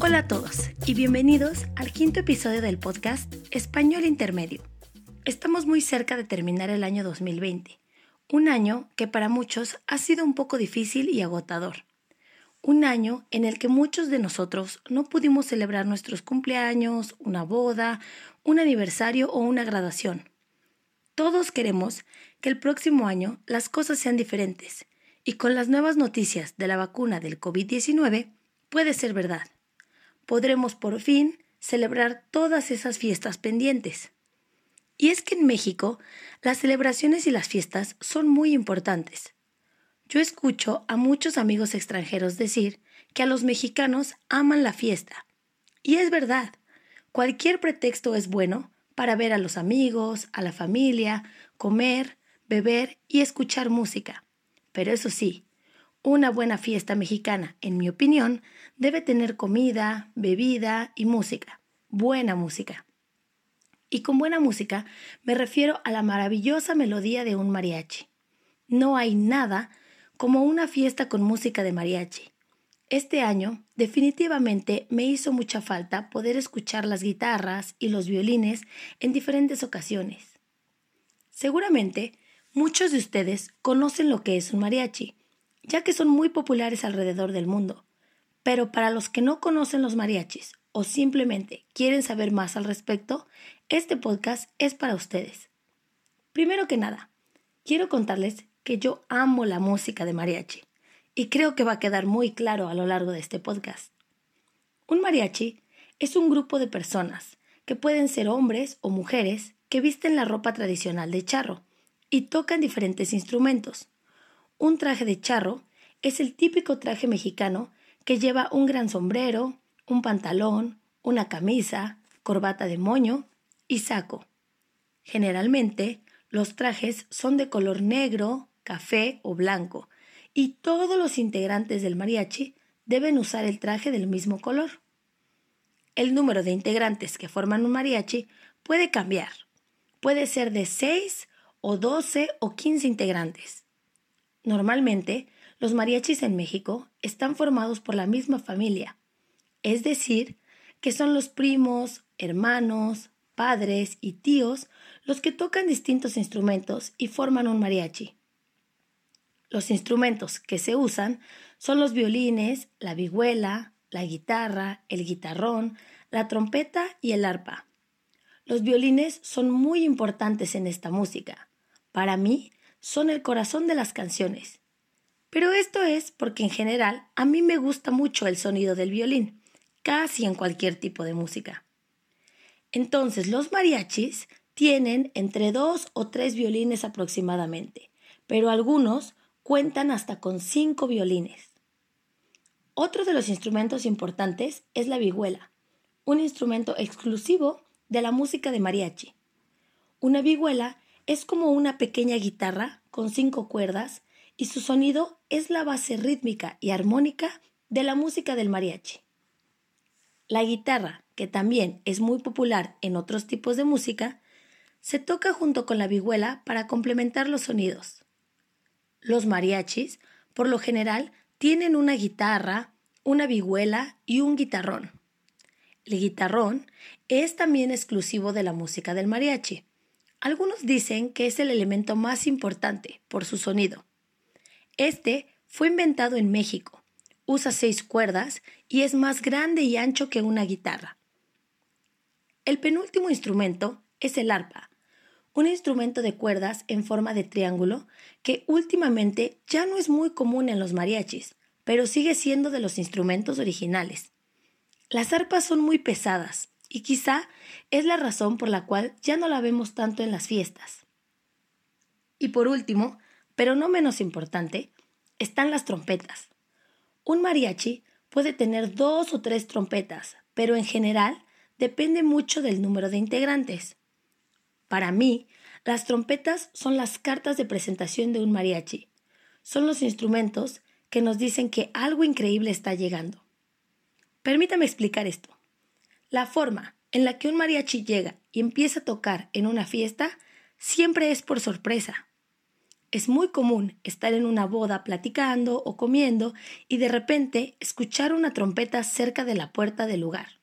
Hola a todos y bienvenidos al quinto episodio del podcast Español Intermedio. Estamos muy cerca de terminar el año 2020, un año que para muchos ha sido un poco difícil y agotador. Un año en el que muchos de nosotros no pudimos celebrar nuestros cumpleaños, una boda, un aniversario o una graduación. Todos queremos que el próximo año las cosas sean diferentes y con las nuevas noticias de la vacuna del COVID-19 puede ser verdad podremos por fin celebrar todas esas fiestas pendientes. Y es que en México las celebraciones y las fiestas son muy importantes. Yo escucho a muchos amigos extranjeros decir que a los mexicanos aman la fiesta. Y es verdad, cualquier pretexto es bueno para ver a los amigos, a la familia, comer, beber y escuchar música. Pero eso sí, una buena fiesta mexicana, en mi opinión, debe tener comida, bebida y música. Buena música. Y con buena música me refiero a la maravillosa melodía de un mariachi. No hay nada como una fiesta con música de mariachi. Este año definitivamente me hizo mucha falta poder escuchar las guitarras y los violines en diferentes ocasiones. Seguramente muchos de ustedes conocen lo que es un mariachi ya que son muy populares alrededor del mundo. Pero para los que no conocen los mariachis o simplemente quieren saber más al respecto, este podcast es para ustedes. Primero que nada, quiero contarles que yo amo la música de mariachi y creo que va a quedar muy claro a lo largo de este podcast. Un mariachi es un grupo de personas que pueden ser hombres o mujeres que visten la ropa tradicional de charro y tocan diferentes instrumentos, un traje de charro es el típico traje mexicano que lleva un gran sombrero, un pantalón, una camisa, corbata de moño y saco. Generalmente, los trajes son de color negro, café o blanco, y todos los integrantes del mariachi deben usar el traje del mismo color. El número de integrantes que forman un mariachi puede cambiar. Puede ser de 6 o 12 o 15 integrantes. Normalmente, los mariachis en México están formados por la misma familia, es decir, que son los primos, hermanos, padres y tíos los que tocan distintos instrumentos y forman un mariachi. Los instrumentos que se usan son los violines, la vihuela, la guitarra, el guitarrón, la trompeta y el arpa. Los violines son muy importantes en esta música. Para mí, son el corazón de las canciones. Pero esto es porque en general a mí me gusta mucho el sonido del violín, casi en cualquier tipo de música. Entonces los mariachis tienen entre dos o tres violines aproximadamente, pero algunos cuentan hasta con cinco violines. Otro de los instrumentos importantes es la vihuela, un instrumento exclusivo de la música de mariachi. Una vihuela es como una pequeña guitarra con cinco cuerdas y su sonido es la base rítmica y armónica de la música del mariachi. La guitarra, que también es muy popular en otros tipos de música, se toca junto con la vihuela para complementar los sonidos. Los mariachis, por lo general, tienen una guitarra, una vihuela y un guitarrón. El guitarrón es también exclusivo de la música del mariachi algunos dicen que es el elemento más importante por su sonido. Este fue inventado en México. Usa seis cuerdas y es más grande y ancho que una guitarra. El penúltimo instrumento es el arpa, un instrumento de cuerdas en forma de triángulo que últimamente ya no es muy común en los mariachis, pero sigue siendo de los instrumentos originales. Las arpas son muy pesadas y quizá es la razón por la cual ya no la vemos tanto en las fiestas. Y por último, pero no menos importante, están las trompetas. Un mariachi puede tener dos o tres trompetas, pero en general depende mucho del número de integrantes. Para mí, las trompetas son las cartas de presentación de un mariachi. Son los instrumentos que nos dicen que algo increíble está llegando. Permítame explicar esto. La forma en la que un mariachi llega y empieza a tocar en una fiesta siempre es por sorpresa. Es muy común estar en una boda platicando o comiendo y de repente escuchar una trompeta cerca de la puerta del lugar.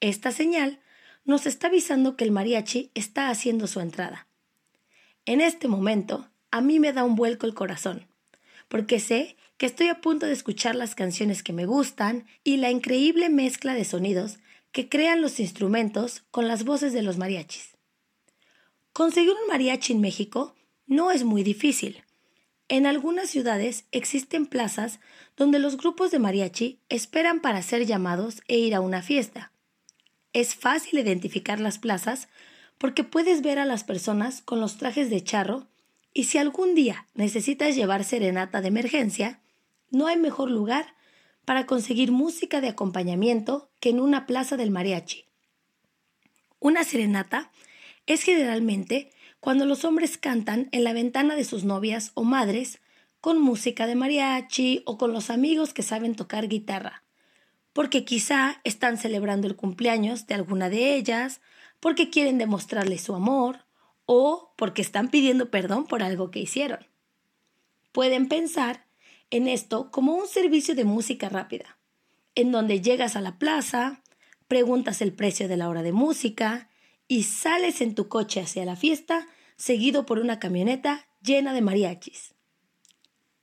Esta señal nos está avisando que el mariachi está haciendo su entrada. En este momento, a mí me da un vuelco el corazón, porque sé que estoy a punto de escuchar las canciones que me gustan y la increíble mezcla de sonidos que crean los instrumentos con las voces de los mariachis. Conseguir un mariachi en México no es muy difícil. En algunas ciudades existen plazas donde los grupos de mariachi esperan para ser llamados e ir a una fiesta. Es fácil identificar las plazas porque puedes ver a las personas con los trajes de charro y si algún día necesitas llevar serenata de emergencia, no hay mejor lugar para conseguir música de acompañamiento que en una plaza del mariachi. Una serenata es generalmente cuando los hombres cantan en la ventana de sus novias o madres con música de mariachi o con los amigos que saben tocar guitarra, porque quizá están celebrando el cumpleaños de alguna de ellas, porque quieren demostrarle su amor o porque están pidiendo perdón por algo que hicieron. Pueden pensar en esto como un servicio de música rápida, en donde llegas a la plaza, preguntas el precio de la hora de música y sales en tu coche hacia la fiesta seguido por una camioneta llena de mariachis.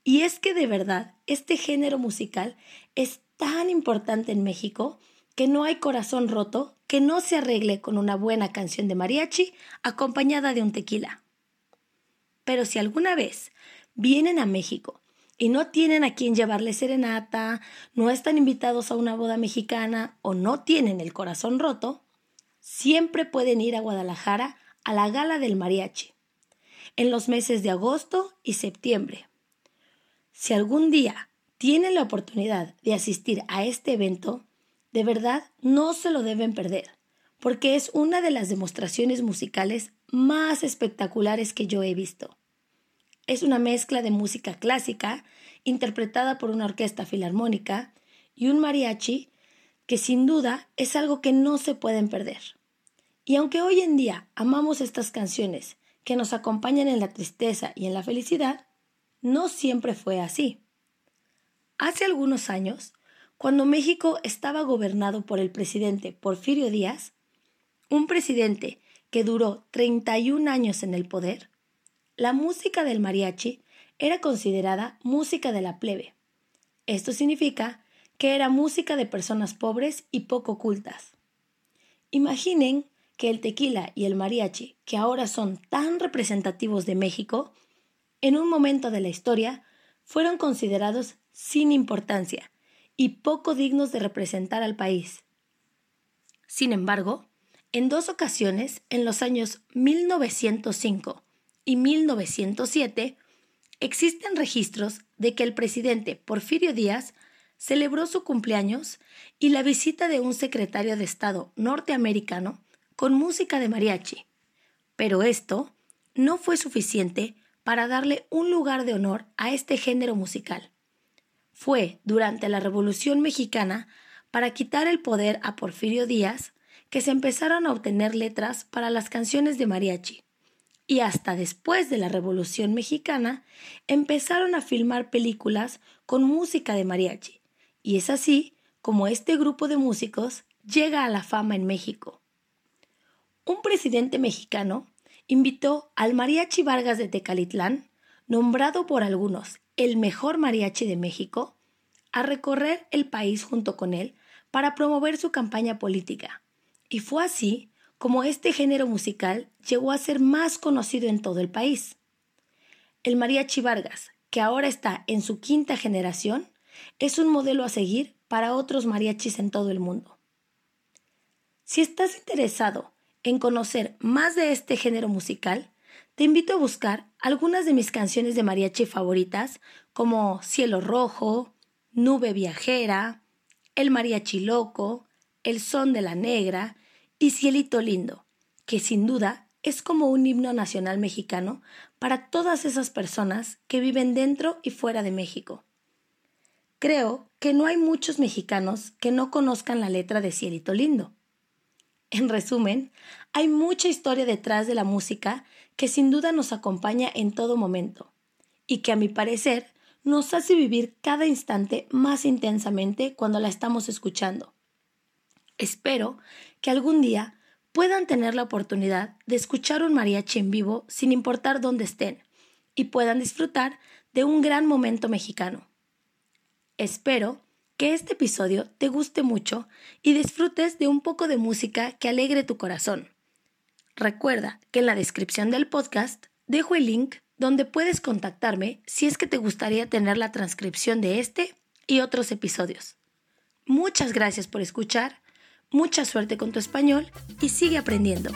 Y es que de verdad este género musical es tan importante en México que no hay corazón roto que no se arregle con una buena canción de mariachi acompañada de un tequila. Pero si alguna vez vienen a México y no tienen a quien llevarle serenata, no están invitados a una boda mexicana o no tienen el corazón roto, siempre pueden ir a Guadalajara a la gala del mariachi, en los meses de agosto y septiembre. Si algún día tienen la oportunidad de asistir a este evento, de verdad no se lo deben perder, porque es una de las demostraciones musicales más espectaculares que yo he visto. Es una mezcla de música clásica, interpretada por una orquesta filarmónica, y un mariachi, que sin duda es algo que no se pueden perder. Y aunque hoy en día amamos estas canciones que nos acompañan en la tristeza y en la felicidad, no siempre fue así. Hace algunos años, cuando México estaba gobernado por el presidente Porfirio Díaz, un presidente que duró 31 años en el poder, la música del mariachi era considerada música de la plebe. Esto significa que era música de personas pobres y poco cultas. Imaginen que el tequila y el mariachi, que ahora son tan representativos de México, en un momento de la historia fueron considerados sin importancia y poco dignos de representar al país. Sin embargo, en dos ocasiones, en los años 1905 y 1907, existen registros de que el presidente Porfirio Díaz celebró su cumpleaños y la visita de un secretario de Estado norteamericano con música de mariachi. Pero esto no fue suficiente para darle un lugar de honor a este género musical fue durante la Revolución Mexicana para quitar el poder a Porfirio Díaz que se empezaron a obtener letras para las canciones de mariachi. Y hasta después de la Revolución Mexicana empezaron a filmar películas con música de mariachi. Y es así como este grupo de músicos llega a la fama en México. Un presidente mexicano invitó al Mariachi Vargas de Tecalitlán, nombrado por algunos el mejor mariachi de México, a recorrer el país junto con él para promover su campaña política. Y fue así como este género musical llegó a ser más conocido en todo el país. El mariachi Vargas, que ahora está en su quinta generación, es un modelo a seguir para otros mariachis en todo el mundo. Si estás interesado en conocer más de este género musical, te invito a buscar algunas de mis canciones de mariachi favoritas como Cielo Rojo, Nube Viajera, El Mariachi Loco, El Son de la Negra y Cielito Lindo, que sin duda es como un himno nacional mexicano para todas esas personas que viven dentro y fuera de México. Creo que no hay muchos mexicanos que no conozcan la letra de Cielito Lindo. En resumen, hay mucha historia detrás de la música que sin duda nos acompaña en todo momento y que a mi parecer nos hace vivir cada instante más intensamente cuando la estamos escuchando. Espero que algún día puedan tener la oportunidad de escuchar un mariachi en vivo sin importar dónde estén y puedan disfrutar de un gran momento mexicano. Espero que este episodio te guste mucho y disfrutes de un poco de música que alegre tu corazón. Recuerda que en la descripción del podcast dejo el link donde puedes contactarme si es que te gustaría tener la transcripción de este y otros episodios. Muchas gracias por escuchar, mucha suerte con tu español y sigue aprendiendo.